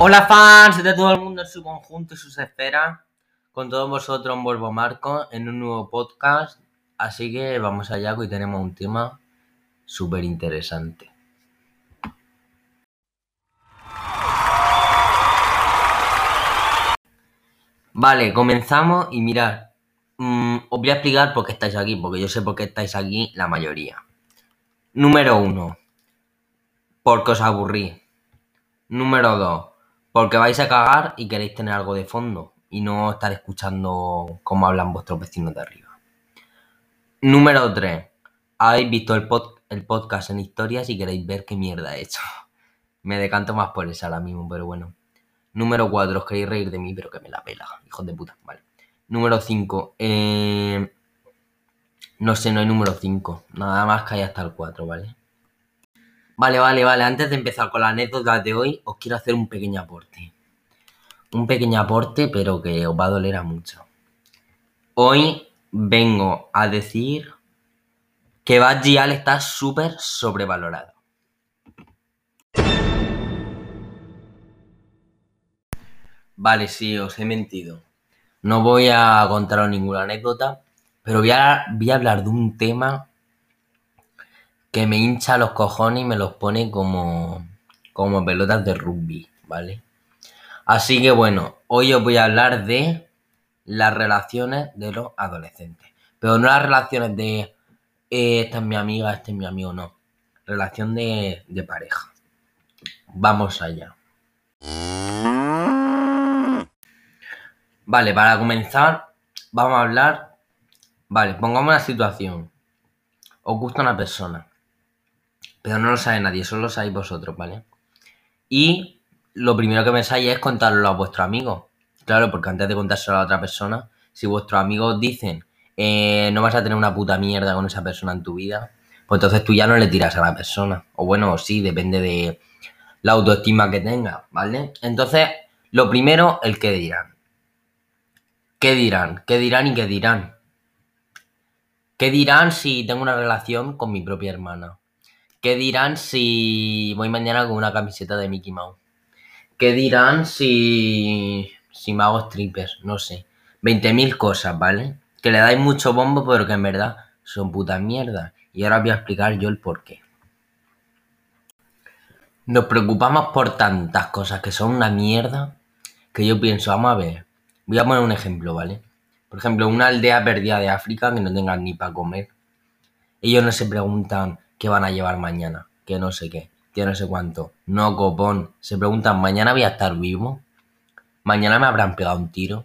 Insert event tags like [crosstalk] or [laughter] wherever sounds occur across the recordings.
Hola fans de todo el mundo en su conjunto y sus esferas. Con todos vosotros vuelvo Marco en un nuevo podcast. Así que vamos allá hoy tenemos un tema súper interesante. Vale, comenzamos y mirad. mm, os voy a explicar por qué estáis aquí, porque yo sé por qué estáis aquí la mayoría. Número uno, porque os aburrís. Número dos, porque vais a cagar y queréis tener algo de fondo y no estar escuchando cómo hablan vuestros vecinos de arriba. Número 3. Habéis visto el, pod- el podcast en historias y queréis ver qué mierda he hecho. [laughs] Me decanto más por esa ahora mismo, pero bueno. Número 4. Os queréis reír de mí, pero que me la pela, hijos de puta. Vale. Número 5. No sé, no hay número 5. Nada más que hay hasta el 4, ¿vale? Vale, vale, vale. Antes de empezar con la anécdota de hoy, os quiero hacer un pequeño aporte. Un pequeño aporte, pero que os va a doler a mucho. Hoy vengo a decir que Bad Gyal está súper sobrevalorado. Vale, sí, os he mentido. No voy a contaros ninguna anécdota, pero voy a hablar de un tema que me hincha los cojones y me los pone como, como pelotas de rugby, ¿vale? Así que bueno, hoy os voy a hablar de las relaciones de los adolescentes. Pero no las relaciones de eh, esta es mi amiga, este es mi amigo, no. Relación de, de pareja. Vamos allá. Vale, para comenzar, vamos a hablar. Vale, pongamos una situación. Os gusta una persona, pero no lo sabe nadie, solo lo sabéis vosotros, ¿vale? Y lo primero que pensáis es contarlo a vuestros amigos. Claro, porque antes de contárselo a otra persona, si vuestros amigos dicen eh, no vas a tener una puta mierda con esa persona en tu vida, pues entonces tú ya no le tiras a la persona. O bueno, sí, depende de la autoestima que tenga, ¿vale? Entonces, lo primero, el que dirán. ¿Qué dirán? ¿Qué dirán y qué dirán? ¿Qué dirán si tengo una relación con mi propia hermana? ¿Qué dirán si voy mañana con una camiseta de Mickey Mouse? ¿Qué dirán si, si me hago strippers? No sé. 20.000 cosas, ¿vale? Que le dais mucho bombo, pero que en verdad son putas mierdas. Y ahora os voy a explicar yo el porqué. Nos preocupamos por tantas cosas que son una mierda que yo pienso, vamos a ver. Voy a poner un ejemplo, ¿vale? Por ejemplo, una aldea perdida de África que no tengan ni para comer. Ellos no se preguntan qué van a llevar mañana, que no sé qué, que no sé cuánto. No, copón. Se preguntan, ¿mañana voy a estar vivo? ¿Mañana me habrán pegado un tiro?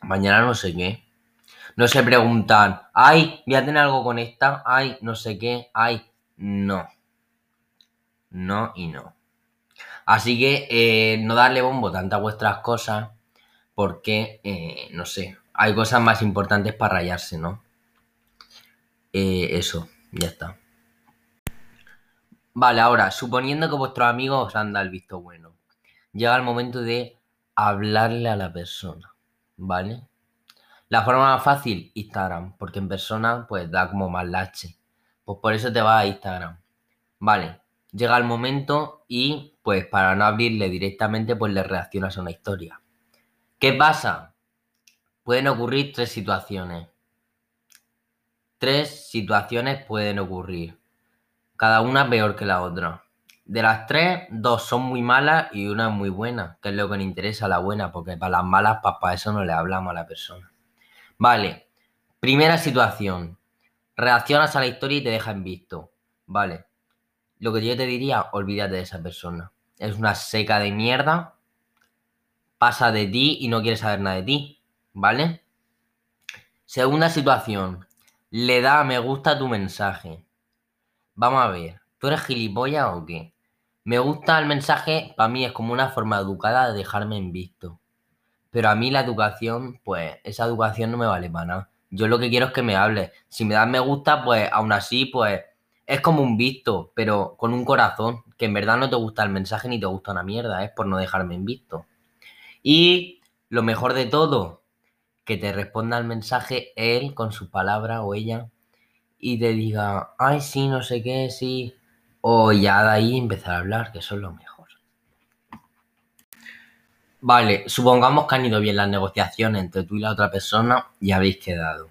¿Mañana no sé qué? No se preguntan, ay, voy a tener algo con esta, ay, no sé qué, ay, no. No y no. Así que eh, no darle bombo tanto a vuestras cosas porque, eh, no sé, hay cosas más importantes para rayarse, ¿no? Eh, eso, ya está. Vale, ahora, suponiendo que vuestros amigos os han dado el visto bueno, llega el momento de hablarle a la persona, ¿vale? La forma más fácil, Instagram, porque en persona pues da como más lache. Pues por eso te vas a Instagram. Vale, llega el momento y pues para no abrirle directamente pues le reaccionas a una historia. ¿Qué pasa? Pueden ocurrir tres situaciones. Tres situaciones pueden ocurrir. Cada una peor que la otra. De las tres, dos son muy malas y una es muy buena, que es lo que le interesa a la buena, porque para las malas, para eso no le hablamos a la persona. Vale, primera situación. Reaccionas a la historia y te dejan visto. Vale. Lo que yo te diría, olvídate de esa persona. Es una seca de mierda. Pasa de ti y no quiere saber nada de ti. ¿Vale? Segunda situación. Le da a me gusta tu mensaje. Vamos a ver. ¿Tú eres gilipollas o qué? Me gusta el mensaje, para mí es como una forma educada de dejarme en visto. Pero a mí la educación, pues esa educación no me vale para nada. Yo lo que quiero es que me hables. Si me das me gusta, pues aún así, pues es como un visto, pero con un corazón, que en verdad no te gusta el mensaje ni te gusta una mierda, es por no dejarme en visto. Y lo mejor de todo, que te responda el mensaje él con sus palabras o ella y te diga, ay, sí, no sé qué, sí. O ya de ahí empezar a hablar, que eso es lo mejor. Vale, supongamos que han ido bien las negociaciones entre tú y la otra persona y habéis quedado.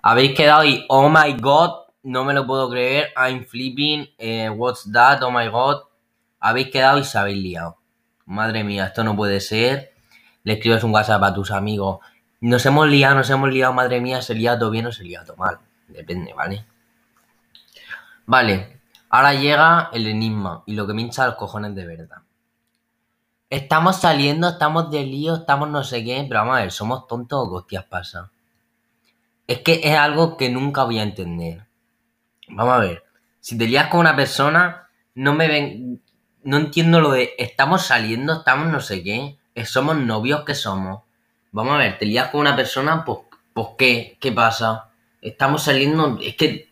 Habéis quedado y, oh my god, no me lo puedo creer, I'm flipping, eh, what's that, oh my god. Habéis quedado y se habéis liado. Madre mía, esto no puede ser. Le escribes un WhatsApp a tus amigos. Nos hemos liado, nos hemos liado, madre mía, se lía todo bien o se lía todo mal. Depende, ¿vale? Vale, ahora llega el enigma y lo que me hincha los cojones de verdad. Estamos saliendo, estamos de lío, estamos no sé qué, pero vamos a ver, ¿somos tontos o hostias pasa? Es que es algo que nunca voy a entender. Vamos a ver, si te lías con una persona, no me ven, no entiendo lo de estamos saliendo, estamos no sé qué, somos novios que somos. Vamos a ver, te lías con una persona, pues, pues ¿qué? ¿Qué pasa? Estamos saliendo, es que,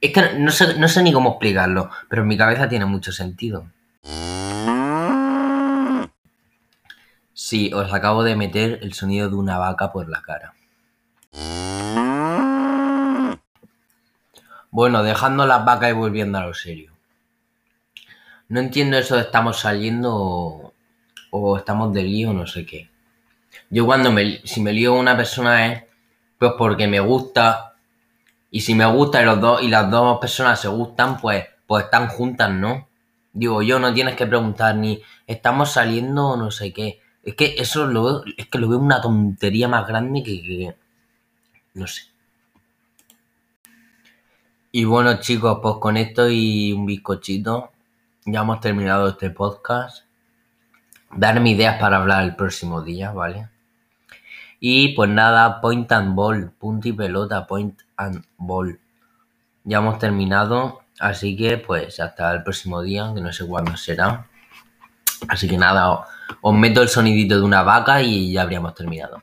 es que no sé, no sé ni cómo explicarlo, pero en mi cabeza tiene mucho sentido. Sí, os acabo de meter el sonido de una vaca por la cara. Bueno, dejando las vacas y volviendo a lo serio. No entiendo eso de estamos saliendo o, estamos de lío, no sé qué. Yo cuando me, si me lío una persona es pues porque me gusta y si me gusta y los dos y las dos personas se gustan, pues pues están juntas, ¿no? Digo, yo no tienes que preguntar ni estamos saliendo o no sé qué. Es que eso lo veo, es que lo veo una tontería más grande que, que no sé. Y bueno chicos, pues con esto y un bizcochito ya hemos terminado este podcast. Darme ideas para hablar el próximo día, ¿vale? Y pues nada, point and ball, punto y pelota, point and ball. Ya hemos terminado, así que pues hasta el próximo día, que no sé cuándo será. Así que nada, os meto el sonidito de una vaca y ya habríamos terminado.